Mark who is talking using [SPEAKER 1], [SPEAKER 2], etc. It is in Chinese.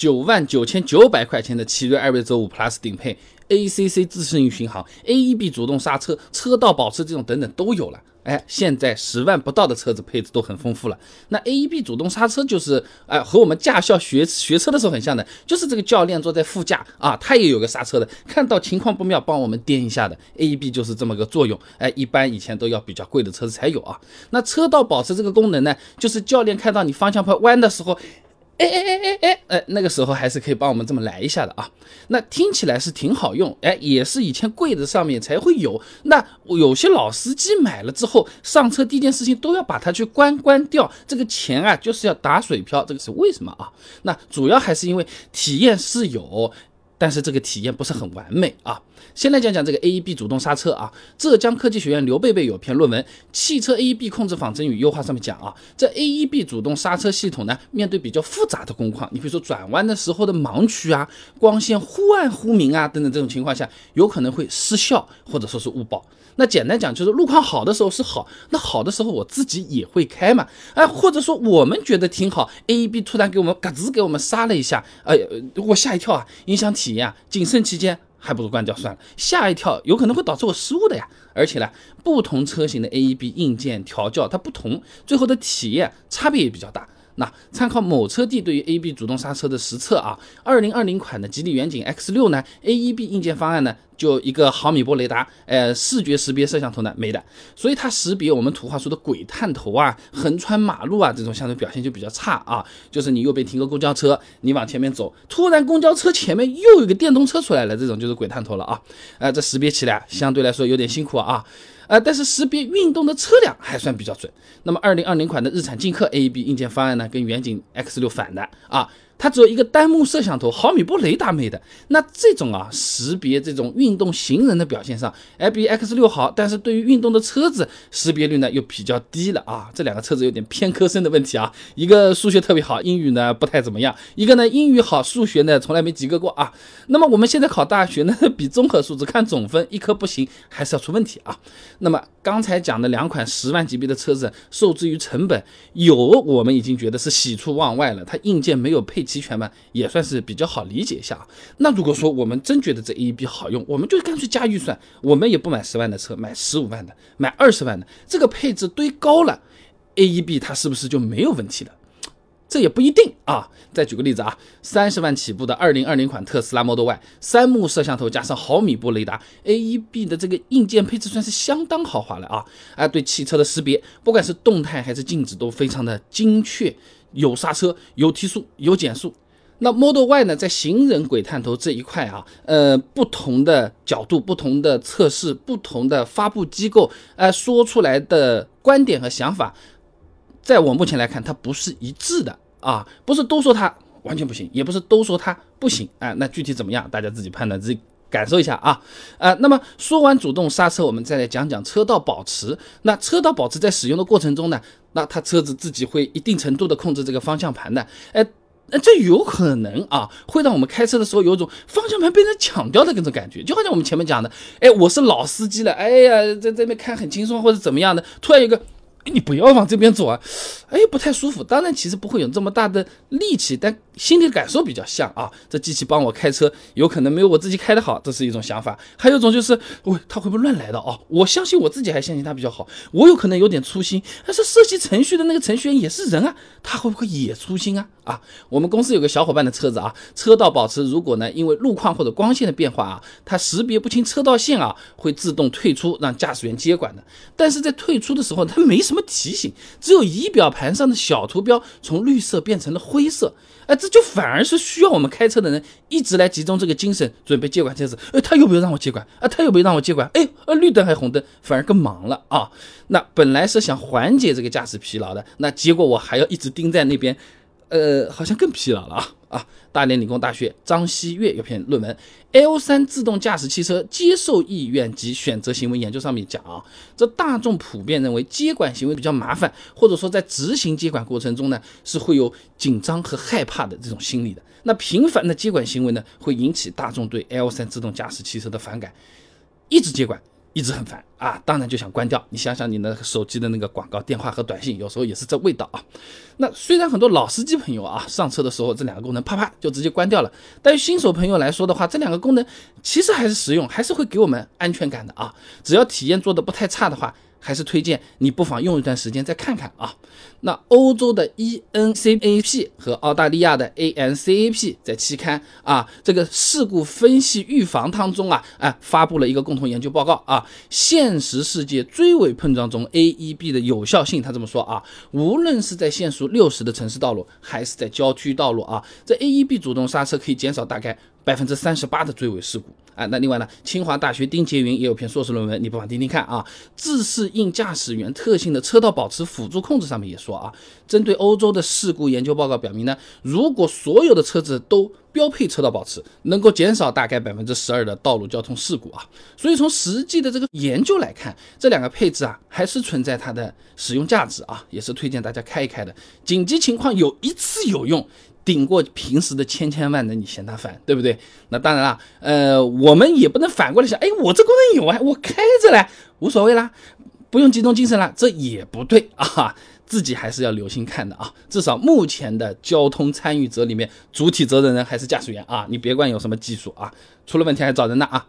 [SPEAKER 1] 九万九千九百块钱的奇瑞艾瑞泽五 Plus 顶配，ACC 自适应巡航，AEB 主动刹车，车道保持这种等等都有了。哎，现在十万不到的车子配置都很丰富了。那 AEB 主动刹车就是哎，和我们驾校学学车的时候很像的，就是这个教练坐在副驾啊，他也有个刹车的，看到情况不妙帮我们颠一下的。AEB 就是这么个作用。哎，一般以前都要比较贵的车子才有啊。那车道保持这个功能呢，就是教练看到你方向盘弯的时候。哎哎哎哎哎哎，那个时候还是可以帮我们这么来一下的啊。那听起来是挺好用，哎，也是以前柜子上面才会有。那有些老司机买了之后上车第一件事情都要把它去关关掉，这个钱啊就是要打水漂，这个是为什么啊？那主要还是因为体验是有。但是这个体验不是很完美啊。先来讲讲这个 AEB 主动刹车啊。浙江科技学院刘贝贝有篇论文《汽车 AEB 控制仿真与优化》，上面讲啊，这 AEB 主动刹车系统呢，面对比较复杂的工况，你比如说转弯的时候的盲区啊、光线忽暗忽明啊等等这种情况下，有可能会失效或者说是误报。那简单讲就是路况好的时候是好，那好的时候我自己也会开嘛，哎，或者说我们觉得挺好，AEB 突然给我们嘎吱给我们刹了一下，哎，我吓一跳啊，影响体体验，谨慎期间，还不如关掉算了。吓一跳有可能会导致我失误的呀，而且呢，不同车型的 AEB 硬件调教它不同，最后的体验差别也比较大。那参考某车帝对于 A B 主动刹车的实测啊，二零二零款的吉利远景 X 六呢，AEB 硬件方案呢。就一个毫米波雷达，呃，视觉识别摄像头呢没的，所以它识别我们土话说的鬼探头啊、横穿马路啊这种相对表现就比较差啊。就是你右边停个公交车，你往前面走，突然公交车前面又有个电动车出来了，这种就是鬼探头了啊。呃，这识别起来相对来说有点辛苦啊。呃，但是识别运动的车辆还算比较准。那么二零二零款的日产劲客 AEB 硬件方案呢，跟远景 X 六反的啊。它只有一个单目摄像头，毫米波雷达没的。那这种啊，识别这种运动行人的表现上，哎，比 X 六好，但是对于运动的车子识别率呢又比较低了啊。这两个车子有点偏科生的问题啊。一个数学特别好，英语呢不太怎么样；一个呢英语好，数学呢从来没及格过啊。那么我们现在考大学呢，比综合素质看总分，一科不行还是要出问题啊。那么刚才讲的两款十万级别的车子，受制于成本，有我们已经觉得是喜出望外了，它硬件没有配。齐全嘛，也算是比较好理解一下啊。那如果说我们真觉得这 AEB 好用，我们就干脆加预算，我们也不买十万的车，买十五万的，买二十万的，这个配置堆高了，AEB 它是不是就没有问题了？这也不一定啊。再举个例子啊，三十万起步的二零二零款特斯拉 Model Y，三目摄像头加上毫米波雷达，AEB 的这个硬件配置算是相当豪华了啊。啊，对汽车的识别，不管是动态还是静止，都非常的精确。有刹车，有提速，有减速。那 Model Y 呢，在行人鬼探头这一块啊，呃，不同的角度、不同的测试、不同的发布机构，呃，说出来的观点和想法，在我目前来看，它不是一致的啊，不是都说它完全不行，也不是都说它不行啊。那具体怎么样，大家自己判断，自己感受一下啊。呃，那么说完主动刹车，我们再来讲讲车道保持。那车道保持在使用的过程中呢？那它车子自己会一定程度的控制这个方向盘的，哎，那这有可能啊，会让我们开车的时候有一种方向盘被人抢掉的那种感觉，就好像我们前面讲的，哎，我是老司机了，哎呀，在这边开很轻松或者怎么样的，突然有个。你不要往这边走啊，哎，不太舒服。当然，其实不会有这么大的力气，但心里感受比较像啊。这机器帮我开车，有可能没有我自己开的好，这是一种想法。还有一种就是，喂，它会不会乱来的哦？我相信我自己，还相信它比较好。我有可能有点粗心，但是设计程序的那个程序员也是人啊，他会不会也粗心啊？啊，我们公司有个小伙伴的车子啊，车道保持如果呢，因为路况或者光线的变化啊，它识别不清车道线啊，会自动退出，让驾驶员接管的。但是在退出的时候，它没什么提醒，只有仪表盘上的小图标从绿色变成了灰色，哎，这就反而是需要我们开车的人一直来集中这个精神，准备接管车子。哎，他有没有让我接管？啊，他有没有让我接管？哎，呃，绿灯还红灯，反而更忙了啊。那本来是想缓解这个驾驶疲劳的，那结果我还要一直盯在那边。呃，好像更疲劳了啊啊！大连理工大学张希月有篇论文《L 三自动驾驶汽车接受意愿及选择行为研究》，上面讲啊，这大众普遍认为接管行为比较麻烦，或者说在执行接管过程中呢，是会有紧张和害怕的这种心理的。那频繁的接管行为呢，会引起大众对 L 三自动驾驶汽车的反感，一直接管。一直很烦啊，当然就想关掉。你想想你的手机的那个广告、电话和短信，有时候也是这味道啊。那虽然很多老司机朋友啊，上车的时候这两个功能啪啪就直接关掉了，但于新手朋友来说的话，这两个功能其实还是实用，还是会给我们安全感的啊。只要体验做的不太差的话。还是推荐你不妨用一段时间再看看啊。那欧洲的 ENCAP 和澳大利亚的 ANCAP 在期刊啊这个事故分析预防当中啊，哎发布了一个共同研究报告啊。现实世界追尾碰撞中 AEB 的有效性，他这么说啊，无论是在限速六十的城市道路，还是在郊区道路啊，这 AEB 主动刹车可以减少大概。百分之三十八的追尾事故啊，那另外呢，清华大学丁杰云也有篇硕士论文，你不妨听听看啊。自适应驾驶员特性的车道保持辅助控制上面也说啊，针对欧洲的事故研究报告表明呢，如果所有的车子都标配车道保持，能够减少大概百分之十二的道路交通事故啊。所以从实际的这个研究来看，这两个配置啊，还是存在它的使用价值啊，也是推荐大家开一开的。紧急情况有一次有用。顶过平时的千千万的，你嫌它烦，对不对？那当然了，呃，我们也不能反过来想，哎，我这功能有啊，我开着嘞，无所谓啦，不用集中精神了，这也不对啊，自己还是要留心看的啊。至少目前的交通参与者里面，主体责任人还是驾驶员啊，你别管有什么技术啊，出了问题还找人呢啊。